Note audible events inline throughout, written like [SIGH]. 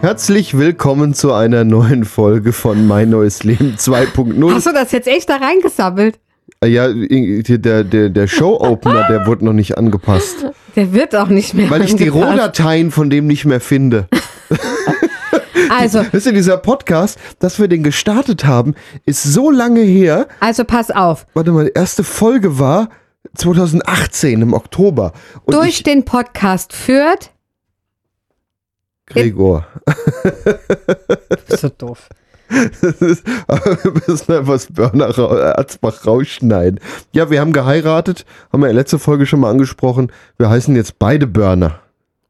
Herzlich willkommen zu einer neuen Folge von Mein neues Leben 2.0. Hast du das jetzt echt da reingesammelt? Ja, der, der, der Show-Opener, der wurde noch nicht angepasst. Der wird auch nicht mehr Weil ich die angepasst. Rohdateien von dem nicht mehr finde. [LAUGHS] Also, Wisst ihr, dieser Podcast, dass wir den gestartet haben, ist so lange her. also pass auf. Warte mal, die erste Folge war 2018 im Oktober. Und Durch ich, den Podcast führt. Gregor. [LAUGHS] Bist du doof. Das ist- Aber [LAUGHS] wir müssen einfach das Börner Ra- Arzbach rausschneiden. Ja, wir haben geheiratet, haben wir in der letzten Folge schon mal angesprochen. Wir heißen jetzt beide Börner.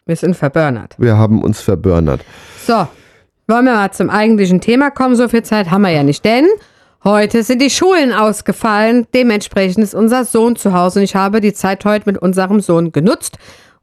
Wir sind verbörnert. Wir haben uns verbörnert. So, wollen wir mal zum eigentlichen Thema kommen? So viel Zeit haben wir ja nicht, denn heute sind die Schulen ausgefallen. Dementsprechend ist unser Sohn zu Hause und ich habe die Zeit heute mit unserem Sohn genutzt.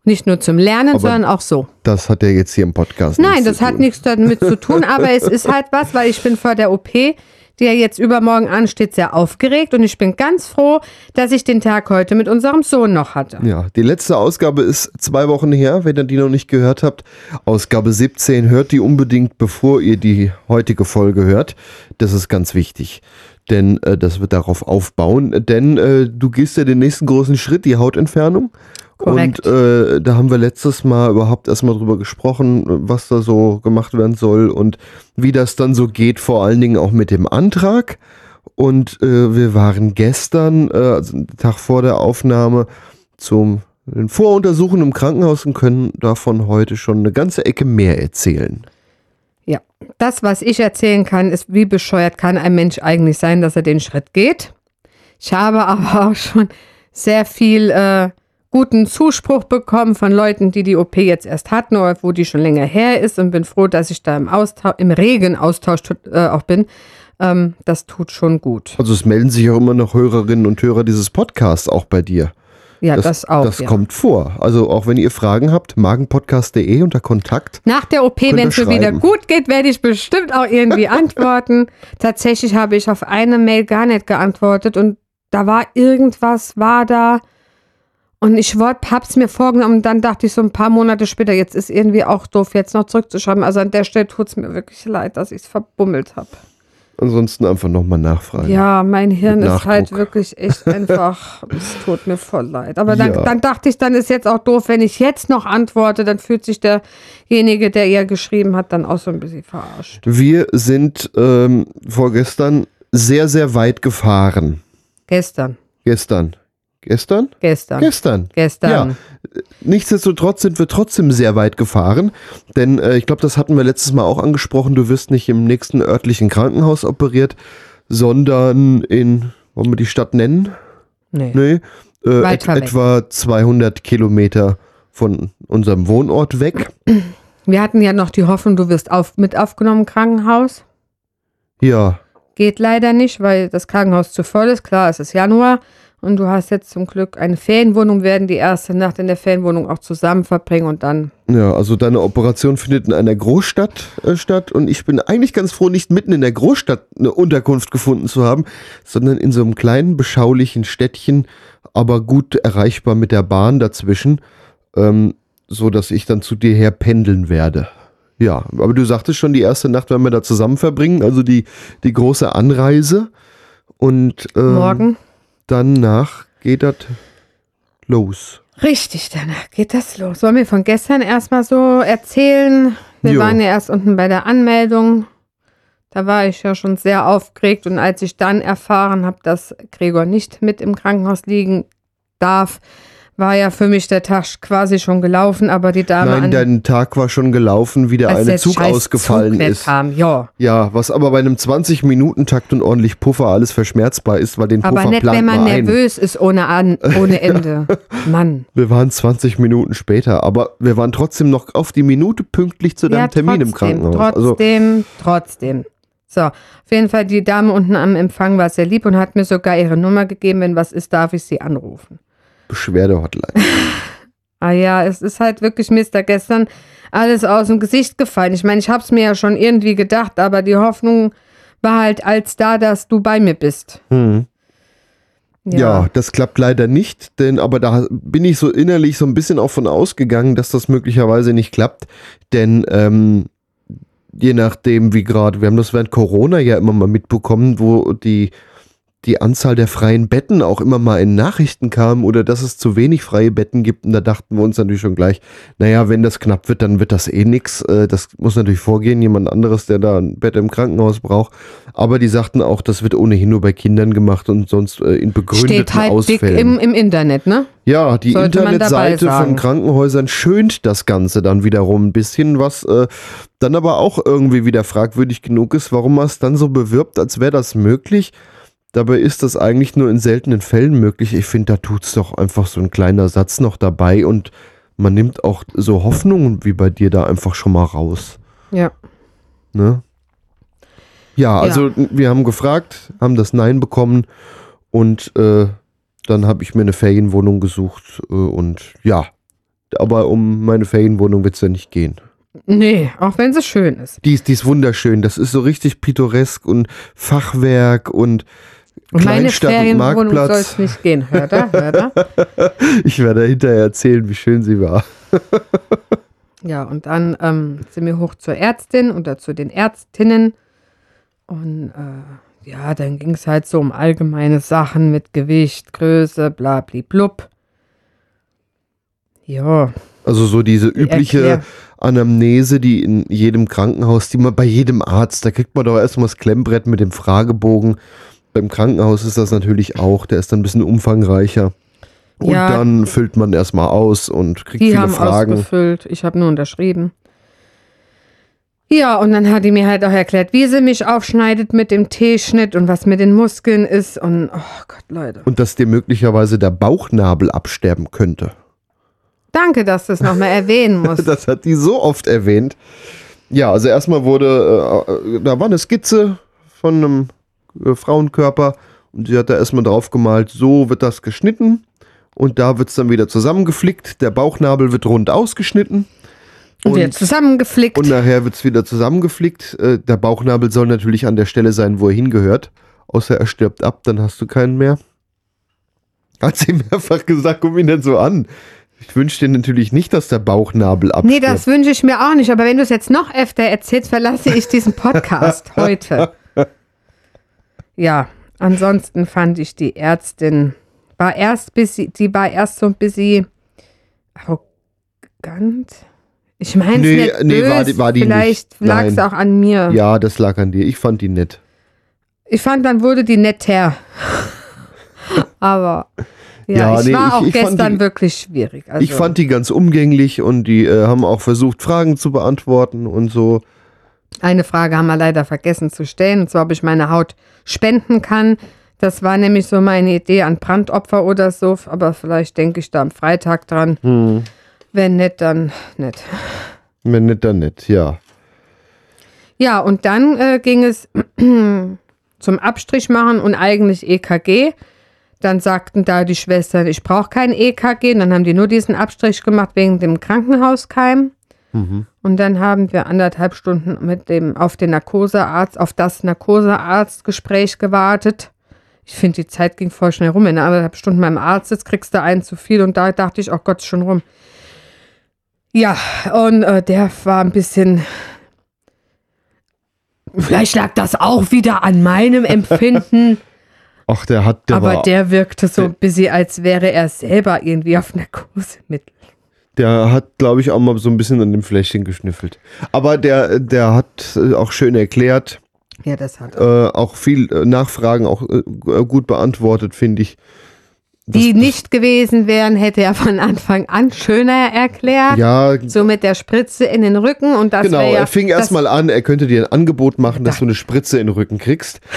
Nicht nur zum Lernen, Aber sondern auch so. Das hat er jetzt hier im Podcast. Nein, das hat nichts damit zu tun, [LAUGHS] aber es ist halt was, weil ich bin vor der OP, die ja jetzt übermorgen ansteht, sehr aufgeregt und ich bin ganz froh, dass ich den Tag heute mit unserem Sohn noch hatte. Ja, die letzte Ausgabe ist zwei Wochen her, wenn ihr die noch nicht gehört habt. Ausgabe 17, hört die unbedingt, bevor ihr die heutige Folge hört. Das ist ganz wichtig. Denn äh, das wird darauf aufbauen. Denn äh, du gehst ja den nächsten großen Schritt, die Hautentfernung. Korrekt. Und äh, da haben wir letztes Mal überhaupt erstmal drüber gesprochen, was da so gemacht werden soll und wie das dann so geht, vor allen Dingen auch mit dem Antrag. Und äh, wir waren gestern, äh, also einen Tag vor der Aufnahme, zum Voruntersuchen im Krankenhaus und können davon heute schon eine ganze Ecke mehr erzählen. Ja, das, was ich erzählen kann, ist, wie bescheuert kann ein Mensch eigentlich sein, dass er den Schritt geht. Ich habe aber auch schon sehr viel äh, guten Zuspruch bekommen von Leuten, die die OP jetzt erst hatten oder wo die schon länger her ist und bin froh, dass ich da im, Austausch, im regen Austausch äh, auch bin. Ähm, das tut schon gut. Also es melden sich auch immer noch Hörerinnen und Hörer dieses Podcasts auch bei dir. Ja, das, auch. Das ja. kommt vor. Also auch wenn ihr Fragen habt, magenpodcast.de unter Kontakt. Nach der OP, wenn es mir wieder gut geht, werde ich bestimmt auch irgendwie [LAUGHS] antworten. Tatsächlich habe ich auf eine Mail gar nicht geantwortet und da war irgendwas, war da. Und ich habe es mir vorgenommen und dann dachte ich so ein paar Monate später, jetzt ist irgendwie auch doof, jetzt noch zurückzuschreiben. Also an der Stelle tut es mir wirklich leid, dass ich es verbummelt habe. Ansonsten einfach nochmal nachfragen. Ja, mein Hirn Mit ist halt wirklich echt [LAUGHS] einfach, es tut mir voll leid. Aber dann, Ja. dann dachte ich, dann ist jetzt auch doof, wenn ich jetzt noch antworte, dann fühlt sich derjenige, der ihr geschrieben hat, dann auch so ein bisschen verarscht. Wir sind ähm, vorgestern sehr, sehr weit gefahren. Gestern, Gestern. Gestern? gestern, Gestern. gestern. Ja. Nichtsdestotrotz sind wir trotzdem sehr weit gefahren, denn äh, ich glaube, das hatten wir letztes Mal auch angesprochen. Du wirst nicht im nächsten örtlichen Krankenhaus operiert, sondern in, wollen wir die Stadt nennen? Nee. Nee, äh, et, weg. etwa 200 Kilometer von unserem Wohnort weg. Wir hatten ja noch die Hoffnung, du wirst auf, mit aufgenommen im Krankenhaus. Ja, Geht leider nicht, weil das Krankenhaus zu voll ist. Klar, es ist Januar und du hast jetzt zum Glück eine Ferienwohnung, werden die erste Nacht in der Ferienwohnung auch zusammen verbringen und dann ja, also deine Operation findet in einer Großstadt äh, statt und ich bin eigentlich ganz froh, nicht mitten in der Großstadt eine Unterkunft gefunden zu haben, sondern in so einem kleinen, beschaulichen Städtchen, aber gut erreichbar mit der Bahn dazwischen, ähm, so dass ich dann zu dir her pendeln werde. Ja, aber du sagtest schon, die erste Nacht werden wir da zusammen verbringen, also die, die große Anreise und ähm, morgen. Danach geht das los. Richtig, danach geht das los. Wollen wir von gestern erstmal so erzählen? Wir Jo. waren ja erst unten bei der Anmeldung. Da war ich ja schon sehr aufgeregt und als ich dann erfahren habe, dass Gregor nicht mit im Krankenhaus liegen darf, war ja für mich der Tag quasi schon gelaufen, aber die Dame Nein, dein Tag war schon gelaufen, wie der als eine der Zug ausgefallen Zug ist. Kam. Ja, Ja, was aber bei einem 20-Minuten-Takt und ordentlich Puffer alles verschmerzbar ist, weil den Puffer aber nicht, wenn man man ein. nervös ist ohne, an, ohne [LAUGHS] Ende. Mann. Wir waren 20 Minuten später, aber wir waren trotzdem noch auf die Minute pünktlich zu deinem ja, Termin im trotzdem, Krankenhaus. Also, Trotzdem, trotzdem. So, auf jeden Fall, die Dame unten am Empfang war sehr lieb und hat mir sogar ihre Nummer gegeben. Wenn was ist, darf ich sie anrufen. Beschwerde-Hotline. [LAUGHS] Ah ja, es ist halt wirklich mir ist da gestern alles aus dem Gesicht gefallen. Ich meine, ich habe es mir ja schon irgendwie gedacht, aber die Hoffnung war halt als da, dass du bei mir bist. Hm. Ja. das klappt leider nicht, denn aber da bin ich so innerlich so ein bisschen auch von ausgegangen, dass das möglicherweise nicht klappt, denn ähm, je nachdem, wie gerade, wir haben das während Corona ja immer mal mitbekommen, wo die die Anzahl der freien Betten auch immer mal in Nachrichten kam oder dass es zu wenig freie Betten gibt. Und da dachten wir uns natürlich schon gleich, naja, wenn das knapp wird, dann wird das eh nix. Äh, Das muss natürlich vorgehen, jemand anderes, der da ein Bett im Krankenhaus braucht. Aber die sagten auch, das wird ohnehin nur bei Kindern gemacht und sonst äh, in begründeten Steht halt dick Ausfällen. im, im Internet, ne? Ja, die Sollte Internetseite von. Krankenhäusern schönt das Ganze dann wiederum ein bisschen, was äh, dann aber auch irgendwie wieder fragwürdig genug ist, warum man es dann so bewirbt, als wäre das möglich. Dabei ist das eigentlich nur in seltenen Fällen möglich. Ich finde, da tut's doch einfach so ein kleiner Satz noch dabei und man nimmt auch so Hoffnungen wie bei dir da einfach schon mal raus. Ja. Ne? Ja, also wir haben gefragt, haben das Nein bekommen und äh, dann habe ich mir eine Ferienwohnung gesucht äh, und ja, aber um meine Ferienwohnung wird es ja nicht gehen. Nee, auch wenn sie schön ist. Die ist, die ist wunderschön, das ist so richtig pittoresk und Fachwerk und Und meine Kleinstadt und Ferienwohnung soll Marktplatz. es nicht gehen. Hört er? Hört er? [LAUGHS] Ich werde hinterher erzählen, wie schön sie war. [LAUGHS] Ja, und dann ähm, sind wir hoch zur Ärztin oder zu den Ärztinnen. Und äh, ja, dann ging es halt so um allgemeine Sachen mit Gewicht, Größe, bla, bli, blub. Ja, Also so diese übliche erklär- Anamnese, die in jedem Krankenhaus, die man bei jedem Arzt, da kriegt man doch erstmal das Klemmbrett mit dem Fragebogen. Beim Krankenhaus ist das natürlich auch, der ist dann ein bisschen umfangreicher. Und Ja. dann füllt man erstmal aus und kriegt die viele haben Fragen. ausgefüllt. Ich habe nur unterschrieben. Ja, und dann hat die mir halt auch erklärt, wie sie mich aufschneidet mit dem T-Schnitt und was mit den Muskeln ist. Und oh Gott, Leute. Und dass dir möglicherweise der Bauchnabel absterben könnte. Danke, dass du es nochmal erwähnen [LAUGHS] musst. Das hat die so oft erwähnt. Ja, also erstmal wurde, äh, äh, da war eine Skizze von einem äh, Frauenkörper und sie hat da erstmal drauf gemalt, so wird das geschnitten und da wird es dann wieder zusammengeflickt. Der Bauchnabel wird rund ausgeschnitten Und wir zusammengeflickt. und nachher wird es wieder zusammengeflickt. Äh, der Bauchnabel soll natürlich an der Stelle sein, wo er hingehört. Außer er stirbt ab, dann hast du keinen mehr. Hat sie [LAUGHS] mehrfach gesagt, guck ihn denn so an. Ich wünsche dir natürlich nicht, dass der Bauchnabel abstirbt. Nee, das wünsche ich mir auch nicht. Aber wenn du es jetzt noch öfter erzählst, verlasse ich diesen Podcast [LAUGHS] heute. Ja, ansonsten fand ich die Ärztin, war erst bis sie, die war erst so ein bisschen arrogant. Ich meine, Nee, nicht nee, böse. war die- war die Vielleicht lag es auch an mir. Ja, das lag an dir. Ich fand die nett. Ich fand, dann wurde die netter. [LAUGHS] Aber ja, Ja, ich nee, war ich- auch ich gestern die- wirklich schwierig. Also, Ich fand die ganz umgänglich und die äh, haben auch versucht, Fragen zu beantworten und so. Eine Frage haben wir leider vergessen zu stellen, und zwar, ob ich meine Haut spenden kann. Das war nämlich so meine Idee an Brandopfer oder so, aber vielleicht denke ich da am Freitag dran. Hm. Wenn nicht, dann nicht. Wenn nicht, dann nicht, ja. Ja, und dann äh, ging es [CLEARS THROAT] zum Abstrich machen und eigentlich EKG. Dann sagten da die Schwestern, ich brauche kein EKG. Und dann haben die nur diesen Abstrich gemacht wegen dem Krankenhauskeim. Und dann haben wir anderthalb Stunden mit dem auf den Narkosearzt, auf das Narkosearztgespräch gewartet. Ich finde, die Zeit ging voll schnell rum. Du anderthalb Stunden beim Arzt sitzt, kriegst du einen zu viel. Und da dachte ich, oh Gott, schon rum. Ja, und äh, der war ein bisschen. Vielleicht lag das auch wieder an meinem Empfinden, Ach, der hat, der aber war, der wirkte so ein bisschen, als wäre er selber irgendwie auf Narkosemittel. Der hat, glaube ich, auch mal so ein bisschen an dem Fläschchen geschnüffelt. Aber der, der hat äh, auch schön erklärt, Ja, das hat er. äh, auch viel äh, Nachfragen auch äh, gut beantwortet, finde ich. Die nicht gewesen wären, hätte er von Anfang an schöner erklärt. Ja, So mit der Spritze in den Rücken und das genau. ja, er fing erstmal an, er könnte dir ein Angebot machen, dass du eine Spritze in den Rücken kriegst. [LAUGHS]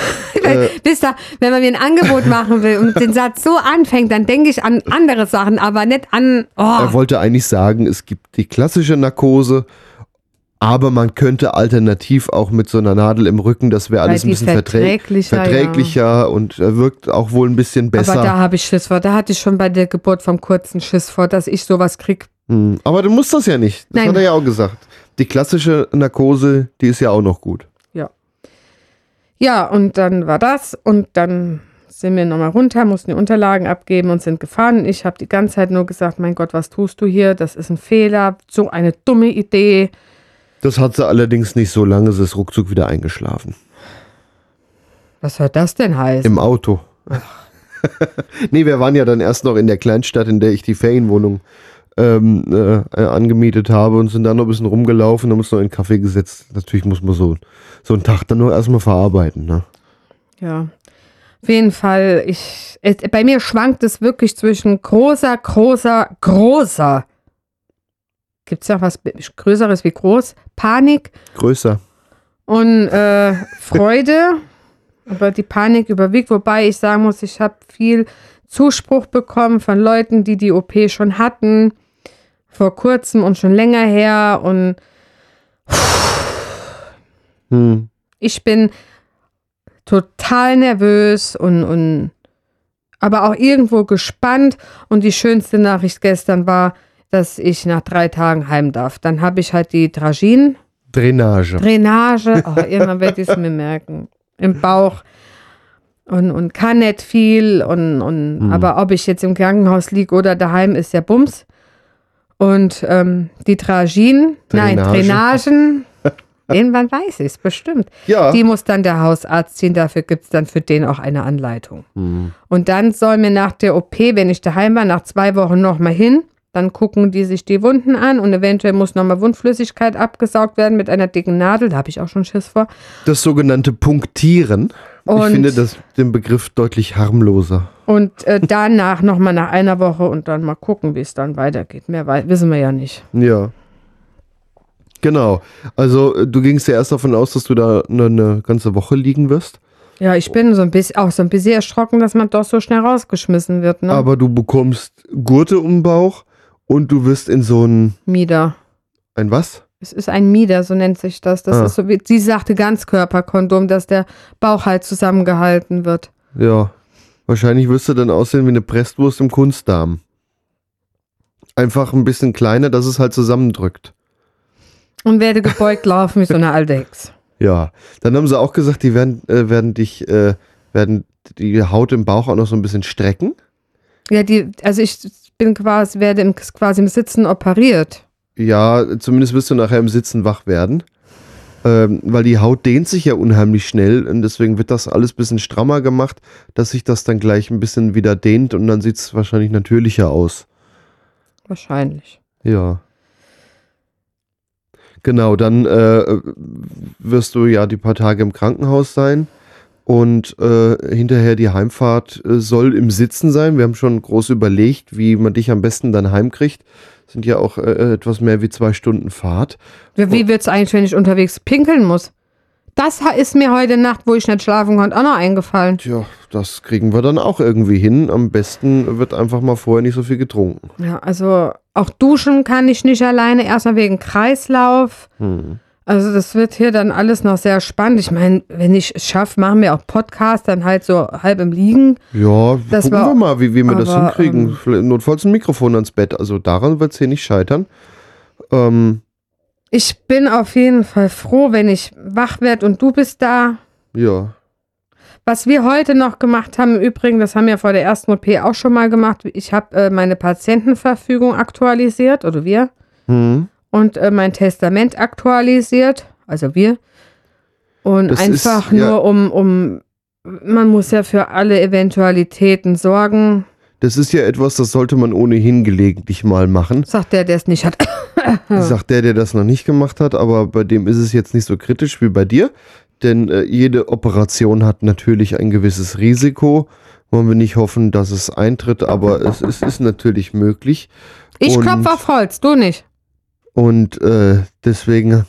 Äh, Wisst ihr, wenn man mir ein Angebot machen will und den Satz so anfängt, dann denke ich an andere Sachen, aber nicht an. Oh, Er wollte eigentlich sagen, es gibt die klassische Narkose, aber man könnte alternativ auch mit so einer Nadel im Rücken, das wäre alles ein bisschen verträg verträglicher, ja. verträglicher und äh, wirkt auch wohl ein bisschen besser. aber da habe ich Schiss vor. Da hatte ich schon bei der Geburt vom kurzen Schiss vor, dass ich sowas krieg. Hm, Aber du musst das ja nicht. Das Nein. hat er ja auch gesagt. Die klassische Narkose, die ist ja auch noch gut. Ja. Ja, und dann war das und dann sind wir nochmal runter, mussten die Unterlagen abgeben und sind gefahren. Ich habe die ganze Zeit nur gesagt, mein Gott, was tust du hier? Das ist ein Fehler, so eine dumme Idee. Das hat sie allerdings nicht so lange, sie ist ruckzuck wieder eingeschlafen. Was soll das denn heißen? Im Auto. [LAUGHS] nee, wir waren ja dann erst noch in der Kleinstadt, in der ich die Ferienwohnung ähm, äh, äh, angemietet habe und sind dann noch ein bisschen rumgelaufen, haben uns noch in den Kaffee gesetzt. Natürlich muss man so, so einen Tag dann nur erstmal verarbeiten. Ne? Ja. Auf jeden Fall, ich, es, bei mir schwankt es wirklich zwischen großer, großer, großer. Gibt es ja was Größeres wie groß? Panik Größer. und äh, Freude. [LAUGHS] Aber die Panik überwiegt, wobei ich sagen muss, ich habe viel Zuspruch bekommen von Leuten, die die OP schon hatten, vor kurzem und schon länger her. Und Hm. ich bin total nervös und, und aber auch irgendwo gespannt. Und die schönste Nachricht gestern war, dass ich nach drei Tagen heim darf. Dann habe ich halt die Dragin, Drainage. Drainage, [LAUGHS] oh, irgendwann werde ich es mir merken, im Bauch. Und, und kann nicht viel. Und, und, Aber ob ich jetzt im Krankenhaus liege oder daheim, ist ja Bums. Und ähm, die Dragin, nein, Drainage. Drainagen, [LAUGHS] irgendwann weiß ich es, bestimmt. Ja. Die muss dann der Hausarzt ziehen, dafür gibt es dann für den auch eine Anleitung. Hm. Und dann soll mir nach der OP, wenn ich daheim war, nach zwei Wochen nochmal hin, dann gucken die sich die Wunden an und eventuell muss nochmal Wundflüssigkeit abgesaugt werden mit einer dicken Nadel, da habe ich auch schon Schiss vor. Das sogenannte Punktieren. ich Und- finde das, den Begriff deutlich harmloser. Und äh, danach nochmal nach einer Woche und dann mal gucken, wie es dann weitergeht. Mehr wissen wir ja nicht. Ja. Genau. Also äh, du gingst ja erst davon aus, dass du da eine, eine ganze Woche liegen wirst. Ja, ich bin so ein bisschen, auch so ein bisschen erschrocken, dass man doch so schnell rausgeschmissen wird, ne? Aber du bekommst Gurte um den Bauch und du wirst in so ein, Mieder. ein was? Es ist ein Mieder, so nennt sich das. Das Ah. ist so wie, sie sagte Ganzkörperkondom, dass der Bauch halt zusammengehalten wird. Ja. Wahrscheinlich wirst du dann aussehen wie eine Presswurst im Kunstdarm. Einfach ein bisschen kleiner, dass es halt zusammendrückt. Und werde gebeugt laufen wie so eine alte Hex. Ja. Dann haben sie auch gesagt, die werden, äh, werden dich, äh, werden die Haut im Bauch auch noch so ein bisschen strecken. Ja, die, also ich bin quasi, werde im, quasi im Sitzen operiert. Ja, zumindest wirst du nachher im Sitzen wach werden. Ähm, weil die Haut dehnt sich ja unheimlich schnell und deswegen wird das alles ein bisschen strammer gemacht, dass sich das dann gleich ein bisschen wieder dehnt und dann sieht es wahrscheinlich natürlicher aus. Wahrscheinlich. Ja. Genau, dann äh, wirst du ja die paar Tage im Krankenhaus sein und äh, hinterher die Heimfahrt äh, soll im Sitzen sein. Wir haben schon groß überlegt, wie man dich am besten dann heimkriegt. Sind ja auch äh, etwas mehr wie zwei Stunden Fahrt. Wie, wie wird's eigentlich, wenn ich unterwegs pinkeln muss? Das ist mir heute Nacht, wo ich nicht schlafen konnte, auch noch eingefallen. Tja, das kriegen wir dann auch irgendwie hin. Am besten wird einfach mal vorher nicht so viel getrunken. Ja, also auch duschen kann ich nicht alleine, erstmal wegen Kreislauf. Hm. Also das wird hier dann alles noch sehr spannend. Ich meine, wenn ich es schaffe, machen wir auch Podcast, dann halt so halb im Liegen. Ja, Das gucken war- wir mal, wie, wie wir das aber, hinkriegen. ähm, Notfalls ein Mikrofon ans Bett. Also daran wird es hier nicht scheitern. Ähm, Ich bin auf jeden Fall froh, wenn ich wach werde und du bist da. ja. Was wir heute noch gemacht haben, im Übrigen, das haben wir vor der ersten OP auch schon mal gemacht. Ich habe äh, meine Patientenverfügung aktualisiert, oder wir, Hm. Und äh, mein Testament aktualisiert, also wir. Und Das ist, einfach ja- nur um, um, man muss ja für alle Eventualitäten sorgen, Das ist ja etwas, das sollte man ohnehin gelegentlich mal machen. sagt der, der es nicht hat. [COUGHS] Sagt der, der das noch nicht gemacht hat, aber bei dem ist es jetzt nicht so kritisch wie bei dir. Denn äh, jede Operation hat natürlich ein gewisses Risiko. Wollen wir nicht hoffen, dass es eintritt, aber es, es ist natürlich möglich. Ich klopfe auf Holz, du nicht. Und äh, deswegen.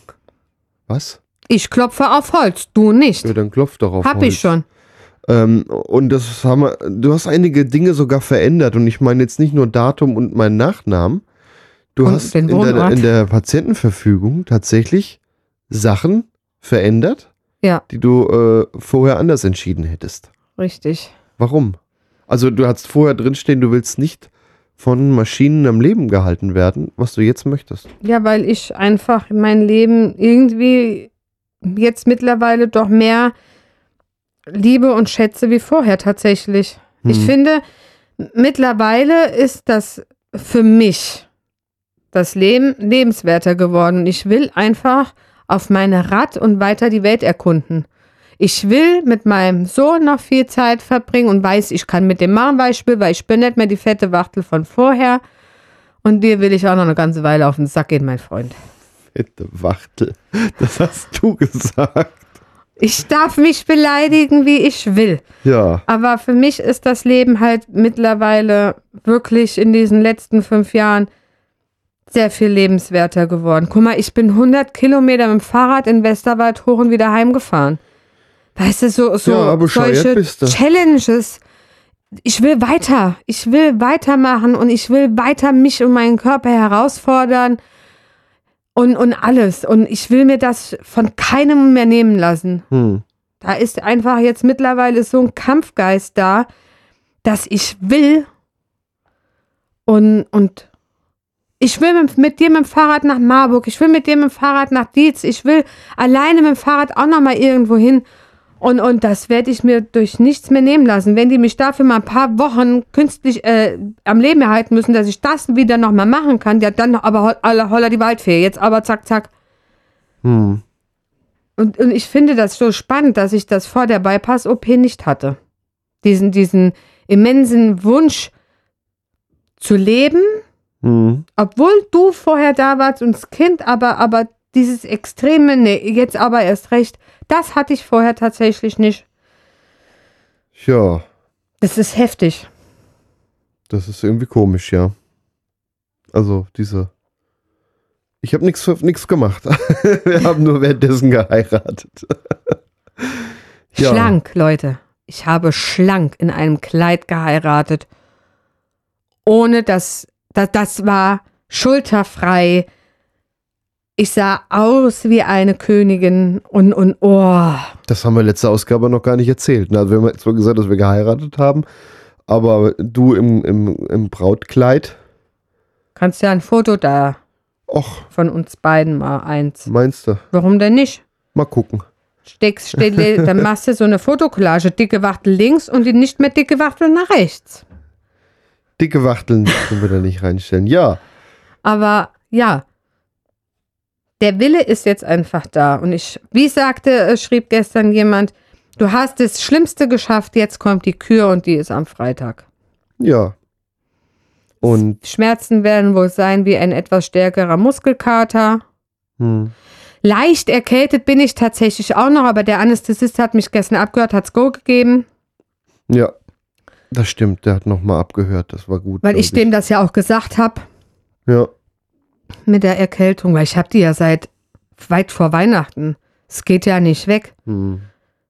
Was? Ich klopfe auf Holz, du nicht. Ja, dann klopft doch auf Hab Holz. ich schon. Ähm, und das haben wir, du hast einige Dinge sogar verändert und ich meine jetzt nicht nur Datum und meinen Nachnamen. Du Und hast in, Wohnort. in der Patientenverfügung tatsächlich Sachen verändert, Ja, die du äh, vorher anders entschieden hättest. richtig. Warum? Also du hast vorher drinstehen, du willst nicht von Maschinen am Leben gehalten werden, was du jetzt möchtest. Ja, weil ich einfach mein Leben irgendwie jetzt mittlerweile doch mehr liebe und schätze wie vorher tatsächlich. Ich Hm. finde, mittlerweile ist das für mich das Leben lebenswerter geworden. Ich will einfach auf meine Rad und weiter die Welt erkunden. Ich will mit meinem Sohn noch viel Zeit verbringen und weiß, ich kann mit dem machen, was ich will, weil ich bin nicht mehr die fette Wachtel von vorher. Und dir will ich auch noch eine ganze Weile auf den Sack gehen, mein Freund. Fette Wachtel. Das hast du gesagt. Ich darf mich beleidigen, wie ich will. Ja. Aber für mich ist das Leben halt mittlerweile wirklich in diesen letzten fünf Jahren sehr viel lebenswerter geworden. Guck mal, ich bin 100 Kilometer mit dem Fahrrad in Westerwald hoch und wieder heimgefahren. Weißt du, so, so Ja, solche. Challenges. Ich will weiter. Ich will weitermachen und ich will weiter mich und meinen Körper herausfordern und, und alles. Und ich will mir das von keinem mehr nehmen lassen. Hm. Da ist einfach jetzt mittlerweile so ein Kampfgeist da, dass ich will und, und ich will mit, mit dir mit dem Fahrrad nach Marburg, ich will mit dir mit dem Fahrrad nach Dietz, ich will alleine mit dem Fahrrad auch noch mal irgendwo hin. Und, und das werde ich mir durch nichts mehr nehmen lassen. Wenn die mich dafür mal ein paar Wochen künstlich äh, am Leben erhalten müssen, dass ich das wieder noch mal machen kann, ja dann aber ho- alle holla die Waldfee. Jetzt aber zack, zack. Hm. Und, und ich finde das so spannend, dass ich das vor der Bypass-OP nicht hatte. Diesen, diesen immensen Wunsch zu leben, Hm. obwohl du vorher da warst und das Kind, aber, aber dieses extreme, nee, jetzt aber erst recht, das hatte ich vorher tatsächlich nicht. Ja, Das ist heftig. das ist irgendwie komisch, ja. Also, diese. Ich habe nichts nichts gemacht. [LAUGHS] Wir haben nur währenddessen geheiratet. [LAUGHS] Ja. Schlank, Leute. Ich habe schlank in einem Kleid geheiratet. Ohne dass, das, das war schulterfrei. Ich sah aus wie eine Königin und, und oh. Das haben wir letzte Ausgabe noch gar nicht erzählt. ne? Also wir haben zwar gesagt, dass wir geheiratet haben, aber du im, im, im Brautkleid, Kannst ja ein Foto da och, von uns beiden mal eins. meinst du? Warum denn nicht? Mal gucken. Steckst, stell, dann [LAUGHS] machst du so eine Fotokollage, dicke Wachtel links und die nicht mehr dicke Wachtel nach rechts. Dicke Wachteln können wir da nicht reinstellen. Ja, Aber ja, der Wille ist jetzt einfach da. Und ich, wie sagte, äh, schrieb gestern jemand, du hast das Schlimmste geschafft, jetzt kommt die Kür und die ist am Freitag. ja. Und Schmerzen werden wohl sein wie ein etwas stärkerer Muskelkater. hm, Leicht erkältet bin ich tatsächlich auch noch, aber der Anästhesist hat mich gestern abgehört, hat's Go gegeben, ja, das stimmt. Der hat nochmal abgehört. Das war gut. weil glaub ich dem das ja auch gesagt habe Ja, mit der Erkältung, weil ich habe die ja seit weit vor Weihnachten. Es geht ja nicht weg. hm.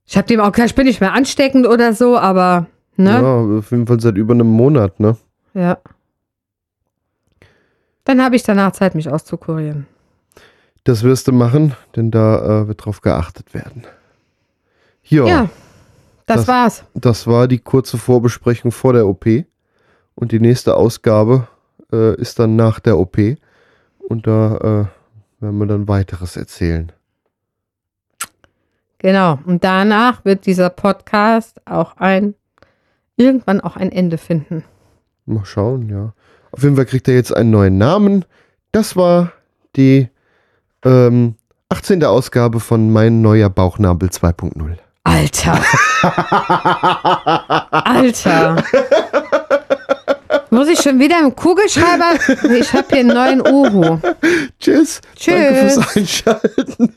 Ich habe dem auch ich bin nicht mehr ansteckend oder so, aber ne? ja, auf jeden Fall seit über einem Monat, ne? Ja. Dann habe ich danach Zeit, mich auszukurieren. Das wirst du machen, denn da äh, wird drauf geachtet werden. Ja, Ja, das, Das- war's. das war die kurze Vorbesprechung vor der OP. Und die nächste Ausgabe äh, ist dann nach der OP. Und da äh, werden wir dann weiteres erzählen. Genau. Und danach wird dieser Podcast auch ein, irgendwann auch ein Ende finden. Mal schauen, ja. Auf jeden Fall kriegt er jetzt einen neuen Namen. Das war die ähm, 18. Ausgabe von Mein neuer Bauchnabel 2.0. Alter. [LAUGHS] Alter. Muss ich schon wieder im Kugelschreiber? Ich habe hier einen neuen Uhu. Tschüss. Danke Tschüss. fürs Einschalten.